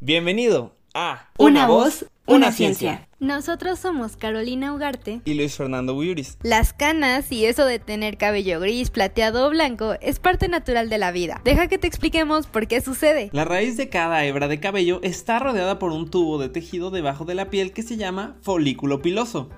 Bienvenido a Una, voz, una, ciencia. Nosotros somos Carolina Ugarte. y Luis Fernando Buyuris. Las canas y eso de tener cabello gris, plateado o blanco es parte natural de la vida. Deja que te expliquemos por qué sucede. La raíz de cada hebra de cabello está rodeada por un tubo de tejido debajo de la piel que se llama folículo piloso.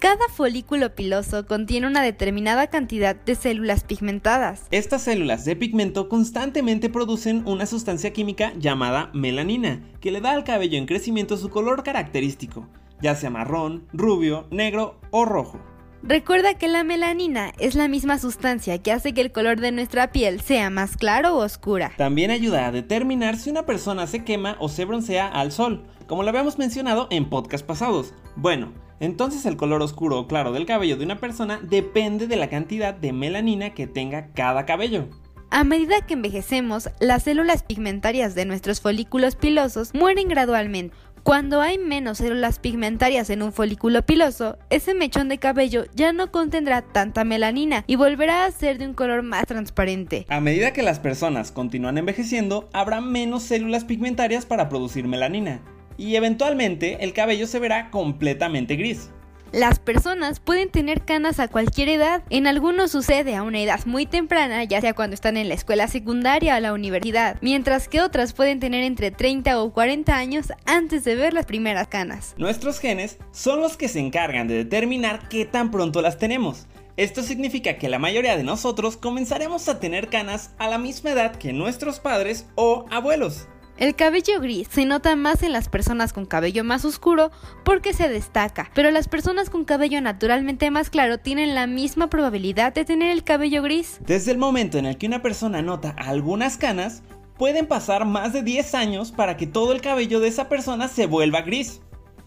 Cada folículo piloso contiene una determinada cantidad de células pigmentadas. Estas células de pigmento constantemente producen una sustancia química llamada melanina, que le da al cabello en crecimiento su color característico, ya sea marrón, rubio, negro o rojo. Recuerda que la melanina es la misma sustancia que hace que el color de nuestra piel sea más claro o oscura. También ayuda a determinar si una persona se quema o se broncea al sol, como lo habíamos mencionado en podcasts pasados. Bueno, entonces el color oscuro o claro del cabello de una persona depende de la cantidad de melanina que tenga cada cabello. A medida que envejecemos, las células pigmentarias de nuestros folículos pilosos mueren gradualmente. Cuando hay menos células pigmentarias en un folículo piloso, ese mechón de cabello ya no contendrá tanta melanina y volverá a ser de un color más transparente. A medida que las personas continúan envejeciendo, habrá menos células pigmentarias para producir melanina, y eventualmente el cabello se verá completamente gris. Las personas pueden tener canas a cualquier edad. En algunos sucede a una edad muy temprana, ya sea cuando están en la escuela secundaria o la universidad, mientras que otras pueden tener entre 30 o 40 años antes de ver las primeras canas. Nuestros genes son los que se encargan de determinar qué tan pronto las tenemos. Esto significa que la mayoría de nosotros comenzaremos a tener canas a la misma edad que nuestros padres o abuelos. El cabello gris se nota más en las personas con cabello más oscuro porque se destaca, pero las personas con cabello naturalmente más claro tienen la misma probabilidad de tener el cabello gris. Desde el momento en el que una persona nota algunas canas, pueden pasar más de 10 años para que todo el cabello de esa persona se vuelva gris.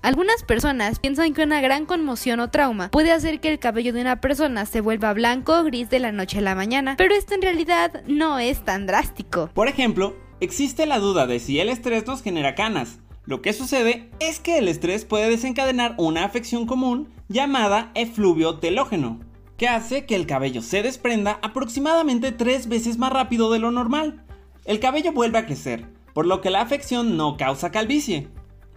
Algunas personas piensan que una gran conmoción o trauma puede hacer que el cabello de una persona se vuelva blanco o gris de la noche a la mañana, pero esto en realidad no es tan drástico. Por ejemplo, existe la duda de si el estrés nos genera canas. Lo que sucede es que el estrés puede desencadenar una afección común llamada efluvio telógeno, que hace que el cabello se desprenda aproximadamente tres veces más rápido de lo normal. El cabello vuelve a crecer, por lo que la afección no causa calvicie.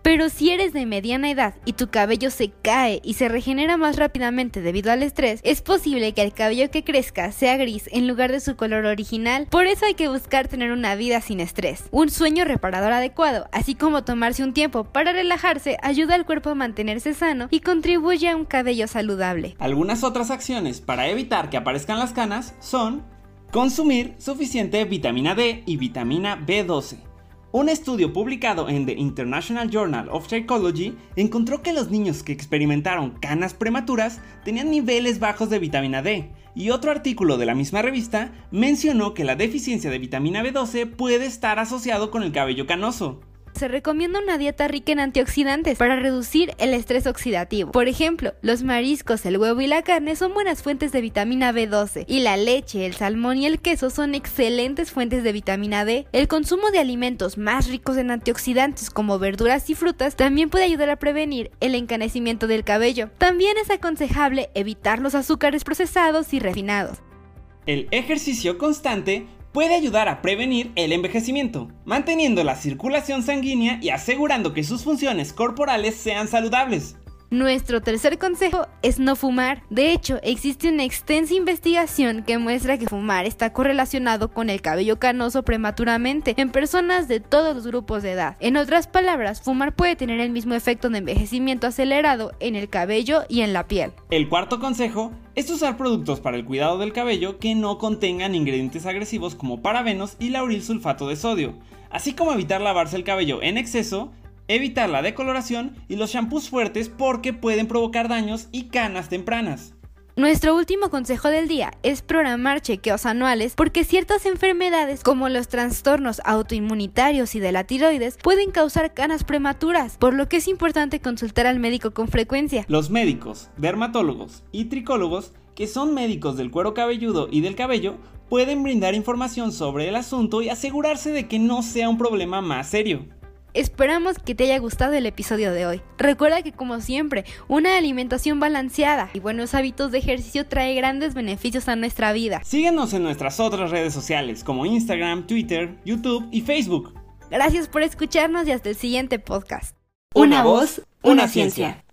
Pero si eres de mediana edad y tu cabello se cae y se regenera más rápidamente debido al estrés, es posible que el cabello que crezca sea gris en lugar de su color original. Por eso hay que buscar tener una vida sin estrés. Un sueño reparador adecuado, así como tomarse un tiempo para relajarse, ayuda al cuerpo a mantenerse sano y contribuye a un cabello saludable. Algunas otras acciones para evitar que aparezcan las canas son consumir suficiente vitamina D y vitamina B12. Un estudio publicado en The International Journal of Psychology encontró que los niños que experimentaron canas prematuras tenían niveles bajos de vitamina D, y otro artículo de la misma revista mencionó que la deficiencia de vitamina B12 puede estar asociado con el cabello canoso. Se recomienda una dieta rica en antioxidantes para reducir el estrés oxidativo. Por ejemplo, los mariscos, el huevo y la carne son buenas fuentes de vitamina B12 y la leche, el salmón y el queso son excelentes fuentes de vitamina D. El consumo de alimentos más ricos en antioxidantes como verduras y frutas también puede ayudar a prevenir el encanecimiento del cabello. También es aconsejable evitar los azúcares procesados y refinados. El ejercicio constante puede ayudar a prevenir el envejecimiento, manteniendo la circulación sanguínea y asegurando que sus funciones corporales sean saludables. Nuestro tercer consejo es no fumar. De hecho, existe una extensa investigación que muestra que fumar está correlacionado con el cabello canoso prematuramente en personas de todos los grupos de edad. En otras palabras, fumar puede tener el mismo efecto de envejecimiento acelerado en el cabello y en la piel. El cuarto consejo es usar productos para el cuidado del cabello que no contengan ingredientes agresivos como parabenos y lauril sulfato de sodio, así como evitar lavarse el cabello en exceso Evitar la decoloración y los shampoos fuertes porque pueden provocar daños y canas tempranas. Nuestro último consejo del día es programar chequeos anuales porque ciertas enfermedades como los trastornos autoinmunitarios y de la tiroides pueden causar canas prematuras, por lo que es importante consultar al médico con frecuencia. Los médicos, dermatólogos y tricólogos, que son médicos del cuero cabelludo y del cabello, pueden brindar información sobre el asunto y asegurarse de que no sea un problema más serio. Esperamos que te haya gustado el episodio de hoy. Recuerda que como siempre, una alimentación balanceada y buenos hábitos de ejercicio trae grandes beneficios a nuestra vida. Síguenos en nuestras otras redes sociales como Instagram, Twitter, YouTube y Facebook. Gracias por escucharnos y hasta el siguiente podcast. Una voz, una ciencia.